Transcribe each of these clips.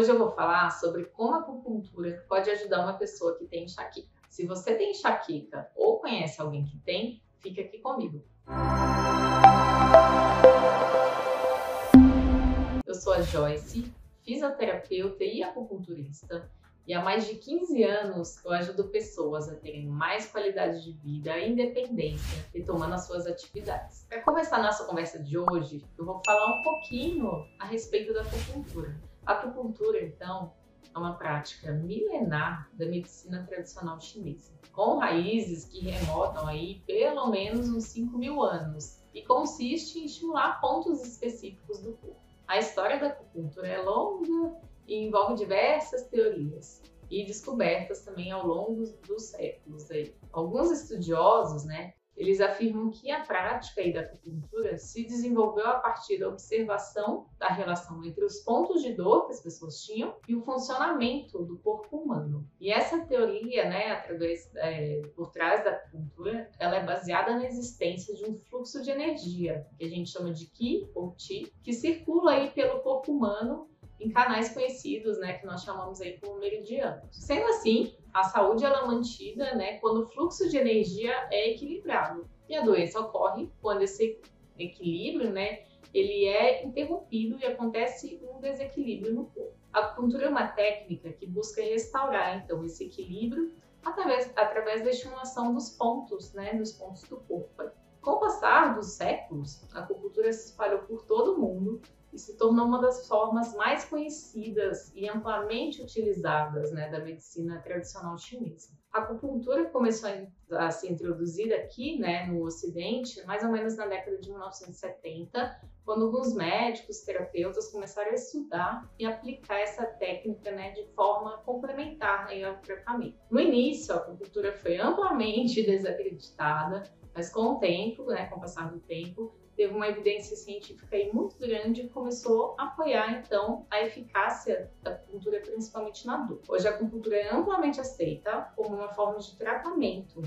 Hoje eu vou falar sobre como a acupuntura pode ajudar uma pessoa que tem enxaqueca. Se você tem enxaqueca ou conhece alguém que tem, fica aqui comigo. Eu sou a Joyce, fisioterapeuta e acupunturista, e há mais de 15 anos eu ajudo pessoas a terem mais qualidade de vida e independência retomando as suas atividades. Para começar a nossa conversa de hoje, eu vou falar um pouquinho a respeito da acupuntura. A acupuntura, então, é uma prática milenar da medicina tradicional chinesa, com raízes que remontam aí pelo menos uns 5 mil anos e consiste em estimular pontos específicos do corpo. A história da acupuntura é longa e envolve diversas teorias e descobertas também ao longo dos séculos. Aí. Alguns estudiosos, né, eles afirmam que a prática da acupuntura se desenvolveu a partir da observação da relação entre os pontos de dor que as pessoas tinham e o funcionamento do corpo humano. E essa teoria, né, através, é, por trás da acupuntura, ela é baseada na existência de um fluxo de energia, que a gente chama de Qi ou Qi, que circula aí pelo corpo humano em canais conhecidos, né, que nós chamamos aí como meridianos. Sendo assim, a saúde ela é mantida, né, quando o fluxo de energia é equilibrado. E a doença ocorre quando esse equilíbrio, né, ele é interrompido e acontece um desequilíbrio no corpo. A acupuntura é uma técnica que busca restaurar então esse equilíbrio através, através da estimulação dos pontos, né, dos pontos do corpo. Com o passar dos séculos, a acupuntura se espalhou por todo o mundo e se tornou uma das formas mais conhecidas e amplamente utilizadas né, da medicina tradicional chinesa. A acupuntura começou a ser introduzida aqui né, no Ocidente mais ou menos na década de 1970, quando alguns médicos, terapeutas começaram a estudar e aplicar essa técnica né, de forma complementar aí, ao tratamento. No início, a acupuntura foi amplamente desacreditada, mas com o tempo, né, com o passar do tempo, teve uma evidência científica aí muito grande e começou a apoiar então a eficácia da acupuntura, principalmente na dor. Hoje a acupuntura é amplamente aceita como uma forma de tratamento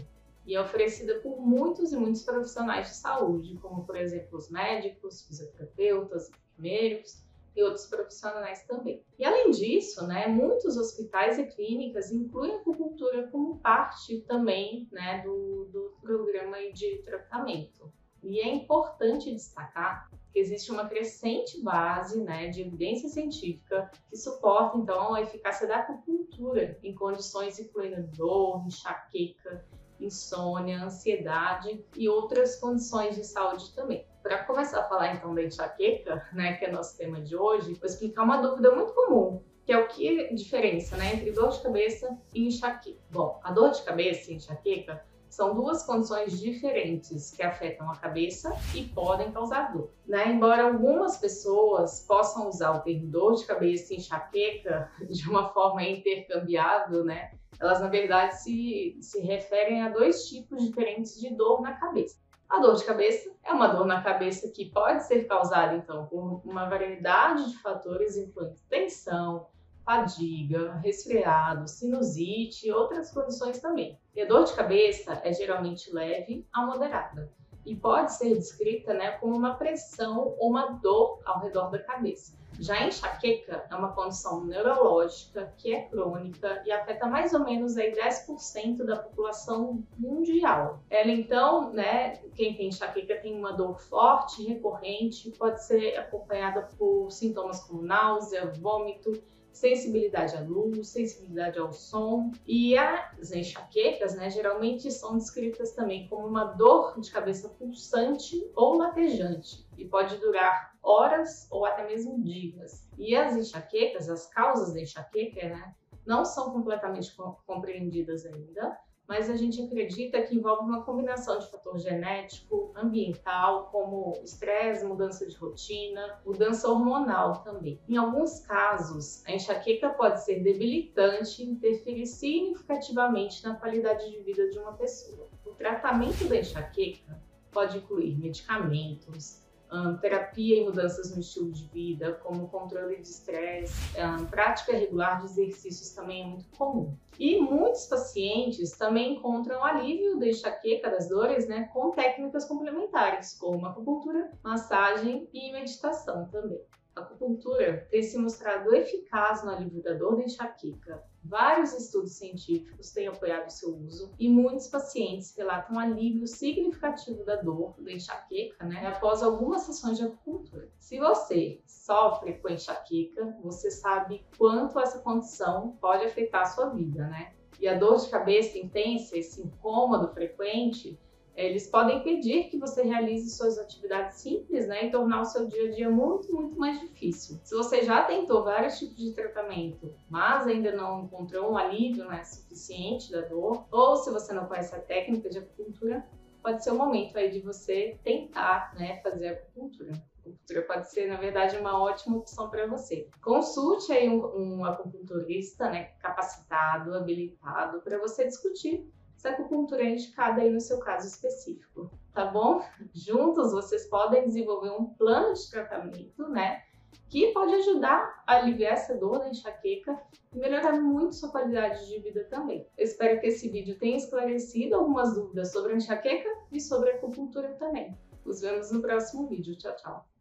e é oferecida por muitos e muitos profissionais de saúde, como por exemplo os médicos, fisioterapeutas, enfermeiros e outros profissionais também. E além disso, né, muitos hospitais e clínicas incluem a acupuntura como parte também né, do, do programa de tratamento. E é importante destacar que existe uma crescente base né, de evidência científica que suporta, então, a eficácia da acupuntura em condições incluindo dor, enxaqueca, insônia, ansiedade e outras condições de saúde também. Para começar a falar, então, da enxaqueca, né, que é nosso tema de hoje, vou explicar uma dúvida muito comum, que é o que a diferença né, entre dor de cabeça e enxaqueca. Bom, a dor de cabeça e enxaqueca são duas condições diferentes que afetam a cabeça e podem causar dor. Né? Embora algumas pessoas possam usar o termo dor de cabeça e enxaqueca de uma forma intercambiável, né? elas na verdade se, se referem a dois tipos diferentes de dor na cabeça. A dor de cabeça é uma dor na cabeça que pode ser causada então por uma variedade de fatores, incluindo tensão, fadiga, resfriado, sinusite e outras condições também. E a dor de cabeça é geralmente leve a moderada e pode ser descrita né, como uma pressão ou uma dor ao redor da cabeça. Já a enxaqueca é uma condição neurológica que é crônica e afeta mais ou menos aí 10% da população mundial. Ela então, né, quem tem enxaqueca tem uma dor forte, recorrente, pode ser acompanhada por sintomas como náusea, vômito sensibilidade à luz, sensibilidade ao som. E as enxaquecas, né, geralmente são descritas também como uma dor de cabeça pulsante ou latejante e pode durar horas ou até mesmo dias. E as enxaquecas, as causas da enxaqueca, né, não são completamente compreendidas ainda, mas a gente acredita que envolve uma combinação de fator genético, ambiental, como estresse, mudança de rotina, mudança hormonal também. Em alguns casos, a enxaqueca pode ser debilitante e interferir significativamente na qualidade de vida de uma pessoa. O tratamento da enxaqueca pode incluir medicamentos, um, terapia e mudanças no estilo de vida, como controle de estresse, um, prática regular de exercícios também é muito comum. E muitos pacientes também encontram alívio da enxaqueca, das dores, né, com técnicas complementares, como acupuntura, massagem e meditação também. A acupuntura tem se mostrado eficaz no alívio da dor da enxaqueca. Vários estudos científicos têm apoiado seu uso e muitos pacientes relatam alívio significativo da dor da enxaqueca né, após algumas sessões de acupuntura. Se você sofre com enxaqueca, você sabe quanto essa condição pode afetar a sua vida, né? E a dor de cabeça intensa, esse incômodo frequente, eles podem pedir que você realize suas atividades simples, né, e tornar o seu dia a dia muito, muito mais difícil. Se você já tentou vários tipos de tratamento, mas ainda não encontrou um alívio né, suficiente da dor, ou se você não conhece a técnica de acupuntura, pode ser o momento aí de você tentar, né, fazer acupuntura. Acupuntura pode ser, na verdade, uma ótima opção para você. Consulte aí um, um acupunturista, né, capacitado, habilitado, para você discutir se a acupuntura é indicada aí no seu caso específico, tá bom? Juntos vocês podem desenvolver um plano de tratamento, né? Que pode ajudar a aliviar essa dor da enxaqueca e melhorar muito sua qualidade de vida também. Eu espero que esse vídeo tenha esclarecido algumas dúvidas sobre a enxaqueca e sobre a acupuntura também. Nos vemos no próximo vídeo. Tchau, tchau!